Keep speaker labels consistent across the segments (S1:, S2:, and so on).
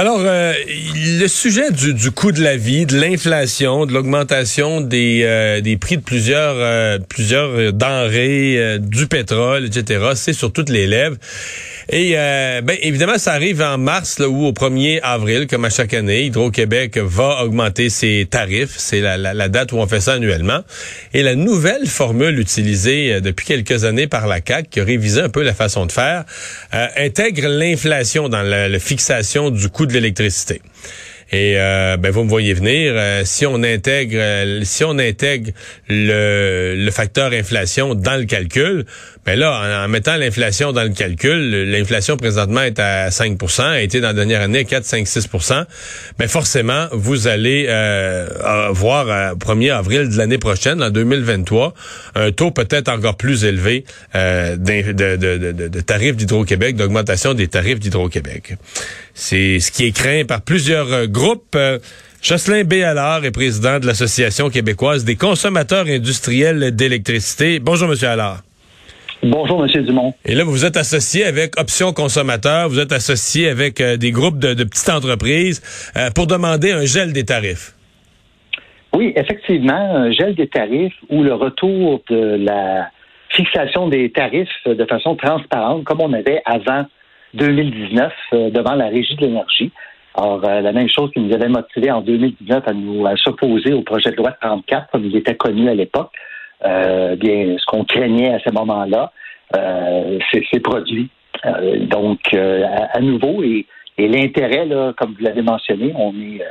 S1: Alors, euh, le sujet du, du, coût de la vie, de l'inflation, de l'augmentation des, euh, des prix de plusieurs, euh, plusieurs denrées, du pétrole, etc., c'est sur toutes les lèvres. Et ben, évidemment, ça arrive en mars ou au 1er avril, comme à chaque année. Hydro-Québec va augmenter ses tarifs. C'est la, la, la, date où on fait ça annuellement. Et la nouvelle formule utilisée depuis quelques années par la CAC, qui a révisé un peu la façon de faire, intègre l'inflation dans la, la fixation du coût de l'électricité. Et euh, ben vous me voyez venir. Euh, si on intègre, euh, si on intègre le, le, facteur inflation dans le calcul, ben là, en, mettant l'inflation dans le calcul, l'inflation présentement est à 5 a été dans la dernière année 4, 5, 6 Ben forcément, vous allez voir au 1er avril de l'année prochaine, en 2023, un taux peut-être encore plus élevé de, de, de, de tarifs d'Hydro-Québec, d'augmentation des tarifs d'Hydro-Québec. C'est ce qui est craint par plusieurs groupes. Euh, Jocelyn Béallard est président de l'Association québécoise des consommateurs industriels d'électricité. Bonjour, Monsieur Allard.
S2: Bonjour, Monsieur Dumont.
S1: Et là, vous êtes associé avec Options Consommateurs, vous êtes associé avec euh, des groupes de, petites entreprises euh, pour demander un gel des tarifs.
S2: Oui, effectivement, un gel des tarifs ou le retour de la fixation des tarifs de façon transparente, comme on avait avant 2019 devant la Régie de l'énergie. Alors, euh, la même chose qui nous avait motivé en 2019 à nous s'opposer au projet de loi 34, comme il était connu à l'époque, euh, bien, ce qu'on craignait à ce moment-là, euh, c'est produit. Euh, donc, euh, à, nouveau, et, et l'intérêt, là, comme vous l'avez mentionné, on est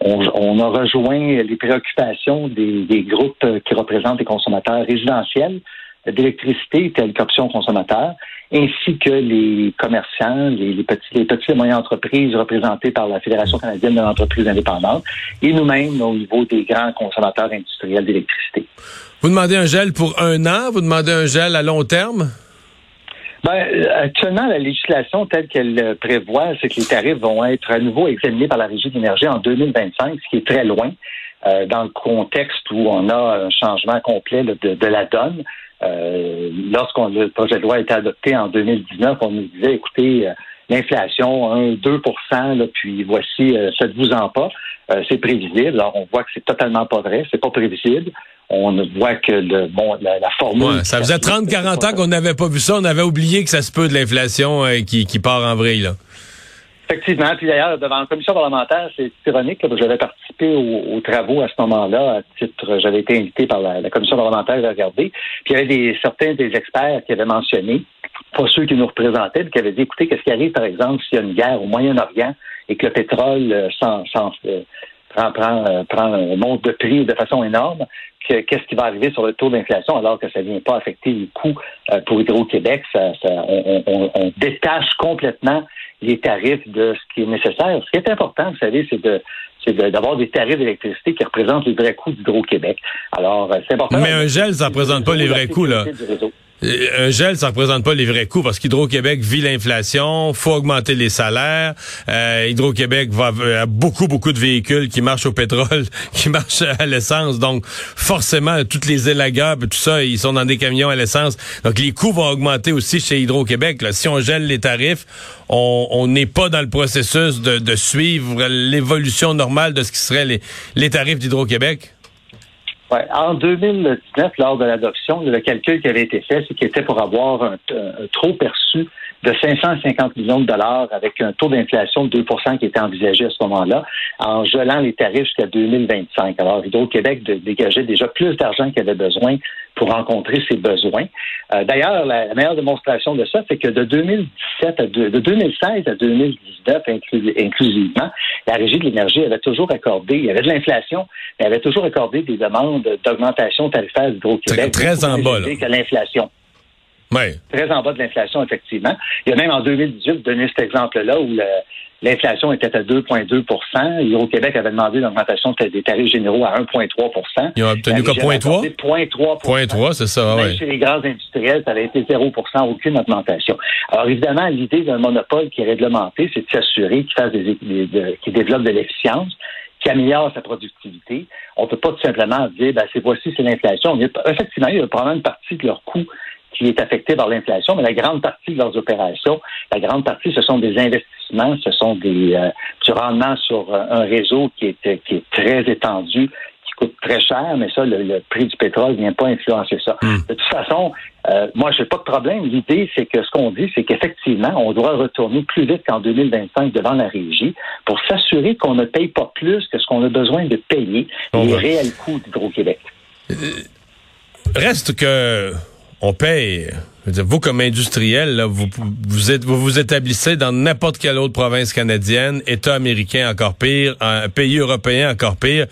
S2: on, on, a rejoint les préoccupations des, des, groupes qui représentent les consommateurs résidentiels d'électricité tels qu'option consommateurs ainsi que les commerçants, les, petits, les petites et moyennes entreprises représentées par la Fédération canadienne de l'entreprise indépendante, et nous-mêmes au niveau des grands consommateurs industriels d'électricité.
S1: Vous demandez un gel pour un an, vous demandez un gel à long terme?
S2: Ben, actuellement, la législation telle qu'elle prévoit, c'est que les tarifs vont être à nouveau examinés par la Régie de l'énergie en 2025, ce qui est très loin. Euh, dans le contexte où on a un changement complet de, la donne. Euh, lorsqu'on le projet de loi a été adopté en 2019, on nous disait, écoutez, euh, l'inflation, 1, 2 là, puis voici, euh, faites-vous en pas. Euh, c'est prévisible. Alors, on voit que c'est totalement pas vrai, c'est pas prévisible. On voit que le bon la, formule.
S1: ça faisait 30, 40 ans qu'on n'avait pas vu ça. On avait oublié que ça se peut de l'inflation qui, qui part en vrille. Là.
S2: Effectivement. Puis d'ailleurs, devant la commission parlementaire, c'est ironique, que j'avais participé aux, travaux à ce moment-là, à titre, j'avais été invité par la, commission parlementaire à regarder. Puis il y avait des, certains des experts qui avaient mentionné, pas ceux qui nous représentaient, mais qui avaient dit, écoutez, qu'est-ce qui arrive, par exemple, s'il y a une guerre au Moyen-Orient et que le pétrole euh, sans, euh, prend, prend, euh, prend un monte de prix de façon énorme, qu'est-ce qui va arriver sur le taux d'inflation alors que ça ne vient pas affecter les coûts pour Hydro-Québec? Ça, on, on, on, détache complètement les tarifs de ce qui est nécessaire. Ce qui est important, vous savez, c'est de c'est d'avoir des tarifs d'électricité qui représentent les vrais coûts d'Hydro-Québec. Alors, euh, c'est important.
S1: Mais un gel, ça ne représente pas les vrais coûts, là. Euh, un gel, ça représente pas les vrais coûts parce qu'Hydro-Québec vit l'inflation, faut augmenter les salaires. Euh, Hydro-Québec va a beaucoup beaucoup de véhicules qui marchent au pétrole, qui marchent à l'essence, donc forcément toutes les élagueurs, tout ça, ils sont dans des camions à l'essence. Donc les coûts vont augmenter aussi chez Hydro-Québec. Si on gèle les tarifs, on n'est pas dans le processus de, de suivre l'évolution normale de ce qui serait les, les tarifs d'Hydro-Québec.
S2: En 2019, lors de l'adoption, le calcul qui avait été fait, c'est qu'il était pour avoir un, un trop perçu de 550 millions de dollars avec un taux d'inflation de 2% qui était envisagé à ce moment-là, en gelant les tarifs jusqu'à 2025. Alors, Hydro-Québec dégageait déjà plus d'argent qu'il avait besoin pour rencontrer ses besoins. Euh, d'ailleurs, la, meilleure démonstration de ça, c'est que de 2017 à de, 2016 à 2019 inclusivement, la Régie de l'énergie avait toujours accordé, il y avait de l'inflation, mais elle avait toujours accordé des demandes d'augmentation tarifaire d'Hydro-Québec.
S1: Très en bas,
S2: que Très en bas de l'inflation, effectivement. Il y a même en 2018, vous donnez cet exemple-là où l'inflation était à 2,2% Hydro-Québec avait demandé une augmentation des tarifs généraux à 1,3
S1: Ils ont obtenu quoi, 0,3
S2: 0,3
S1: c'est ça, oui.
S2: Chez les gaz industriels, ça avait été 0 aucune augmentation. Alors, évidemment, l'idée d'un monopole qui est réglementé, c'est de s'assurer qu'il fasse des, qu'il développe de l'efficience, qui améliore sa productivité. On ne peut pas tout simplement dire, ben, c'est voici, c'est l'inflation. Effectivement, il y a probablement une partie de leur coût qui est affectée par l'inflation, mais la grande partie de leurs opérations, la grande partie, ce sont des investissements, ce sont des euh, du rendement sur euh, un réseau qui est, qui est très étendu, coûte très cher, mais ça, le, prix du pétrole ne vient pas influencer ça. Hmm. De toute façon, euh, moi, j'ai pas de problème. L'idée, c'est que ce qu'on dit, c'est qu'effectivement, on doit retourner plus vite qu'en 2025 devant la régie pour s'assurer qu'on ne paye pas plus que ce qu'on a besoin de payer les réels coûts d'Hydro-Québec.
S1: Euh, reste que on paye. Vous, comme industriel, vous, vous, êtes, vous vous établissez dans n'importe quelle autre province canadienne, État américain encore pire, un pays européen encore pire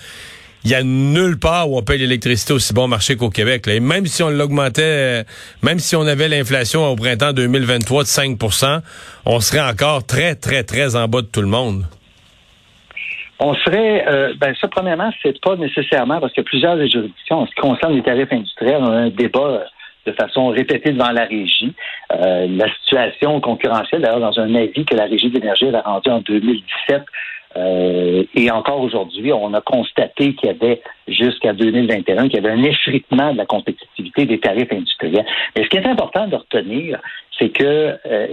S1: il y a nulle part où on paye l'électricité aussi bon marché qu'au Québec. Et même si on l'augmentait, même si on avait l'inflation au printemps 2023 de 5% on serait encore très, très, très en bas de tout le monde.
S2: On serait, euh, ben ça, premièrement, c'est pas nécessairement parce que plusieurs juridictions, en ce qui concerne les tarifs industriels, on a un débat euh, de façon répétée devant la régie. Euh, la situation concurrentielle, d'ailleurs, dans un avis que la régie d'énergie a rendu en 2017, euh, et encore aujourd'hui, on a constaté qu'il y avait jusqu'à 2021 qu'il y avait un effritement de la compétitivité des tarifs industriels. Mais ce qui est important de retenir, c'est que euh,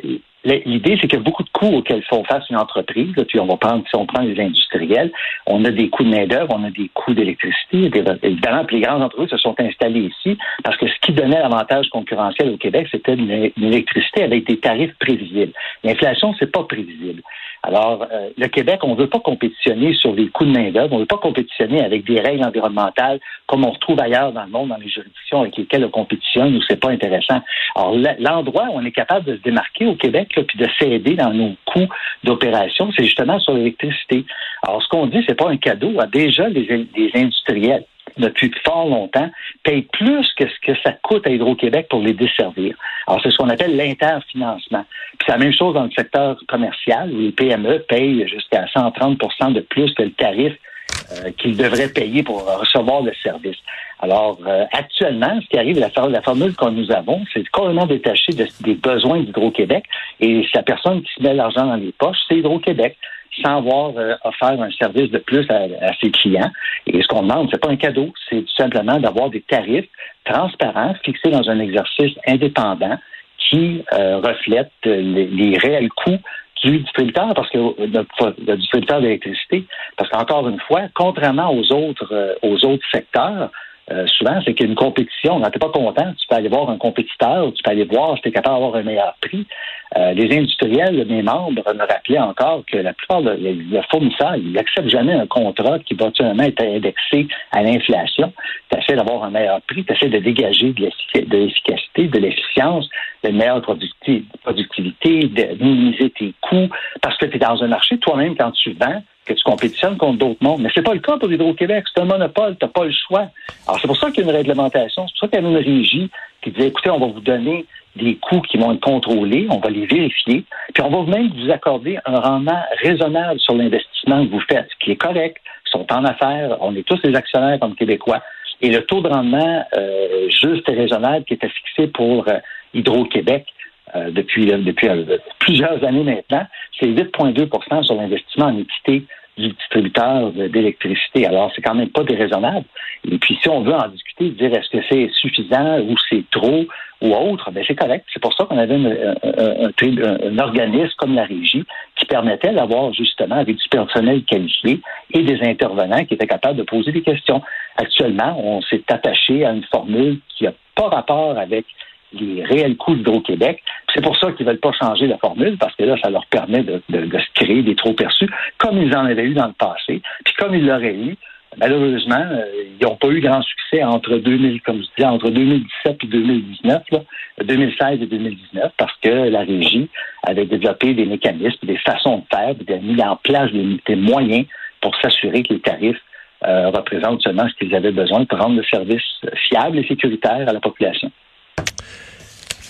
S2: l'idée, c'est qu'il y a beaucoup de coûts auxquels font face une entreprise. puis on va prendre, si on prend les industriels, on a des coûts de main-d'œuvre, on a des coûts d'électricité. Évidemment, les grandes entreprises se sont installées ici parce que ce qui donnait l'avantage concurrentiel au Québec, c'était une, électricité avec des tarifs prévisibles. L'inflation, c'est pas prévisible. Alors, euh, le Québec, on ne veut pas compétitionner sur les coûts de main-d'œuvre, on ne veut pas compétitionner avec des règles environnementales comme on retrouve ailleurs dans le monde, dans les juridictions avec lesquelles on compétitionne, où c'est pas intéressant. Alors, l'endroit où on est capable de se démarquer au Québec, là, puis de s'aider dans nos coûts d'opération, c'est justement sur l'électricité. Alors, ce qu'on dit, c'est pas un cadeau. Déjà, les, les industriels depuis fort longtemps, payent plus que ce que ça coûte à Hydro-Québec pour les desservir. Alors, c'est ce qu'on appelle l'interfinancement. Puis c'est la même chose dans le secteur commercial, où les PME payent jusqu'à 130% de plus que le tarif euh, qu'ils devraient payer pour recevoir le service. Alors, euh, actuellement, ce qui arrive, la, la formule que nous avons, c'est complètement détaché des besoins d'Hydro-Québec et la personne qui se met l'argent dans les poches, c'est Hydro-Québec sans avoir euh, offert un service de plus à, ses clients. Et ce qu'on demande, c'est pas un cadeau, c'est tout simplement d'avoir des tarifs transparents, fixés dans un exercice indépendant qui euh, reflète les, réels coûts du distributeur, parce que le, distributeur d'électricité, parce qu'encore une fois, contrairement aux autres euh, aux autres secteurs, euh, souvent, c'est qu'il y a une compétition. Quand tu pas content, tu peux aller voir un compétiteur, tu peux aller voir si tu es capable d'avoir un meilleur prix. Euh, les industriels, mes membres, me rappelaient encore que la plupart des fournisseurs, ils n'acceptent jamais un contrat qui va être indexé à l'inflation. Tu essaies d'avoir un meilleur prix, tu essaies de dégager de l'efficacité, de l'efficience, de meilleure productivité, de minimiser tes coûts, parce que tu es dans un marché, toi-même, quand tu vends, que tu compétitionnes contre d'autres mondes. Mais c'est pas le cas pour Hydro-Québec. C'est un monopole. Tu n'as pas le choix. Alors, c'est pour ça qu'il y a une réglementation. C'est pour ça qu'il y a une régie qui dit, écoutez, on va vous donner des coûts qui vont être contrôlés, on va les vérifier, puis on va même vous accorder un rendement raisonnable sur l'investissement que vous faites, ce qui est correct. Sont en affaires, on est tous des actionnaires comme Québécois. Et le taux de rendement euh, juste et raisonnable qui était fixé pour euh, Hydro-Québec euh, depuis, depuis plusieurs années maintenant, c'est 8,2% sur l'investissement en équité du distributeur d'électricité. Alors, c'est quand même pas déraisonnable. Et puis, si on veut en discuter, dire est-ce que c'est suffisant ou c'est trop ou autre, ben c'est correct. C'est pour ça qu'on avait un, organisme comme la régie qui permettait d'avoir justement avec du personnel qualifié et des intervenants qui étaient capables de poser des questions. Actuellement, on s'est attaché à une formule qui n'a pas rapport avec les réels coûts d'Hydro-Québec. C'est pour ça qu'ils ne veulent pas changer la formule, parce que là, ça leur permet de, se créer des trop perçus, comme ils en avaient eu dans le passé. Puis comme ils l'auraient eu, malheureusement, euh, ils n'ont pas eu grand succès entre 2000, comme je entre 2017 et 2019, 2016 et 2019, parce que la régie avait développé des mécanismes, des façons de faire, mis en place des, moyens pour s'assurer que les tarifs euh, représentent seulement ce qu'ils avaient besoin pour rendre le service fiable et sécuritaire à la population.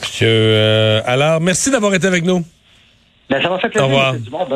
S1: Monsieur, euh, alors, merci d'avoir été avec nous.
S2: Ben, ça m'a fait plaisir. Au revoir.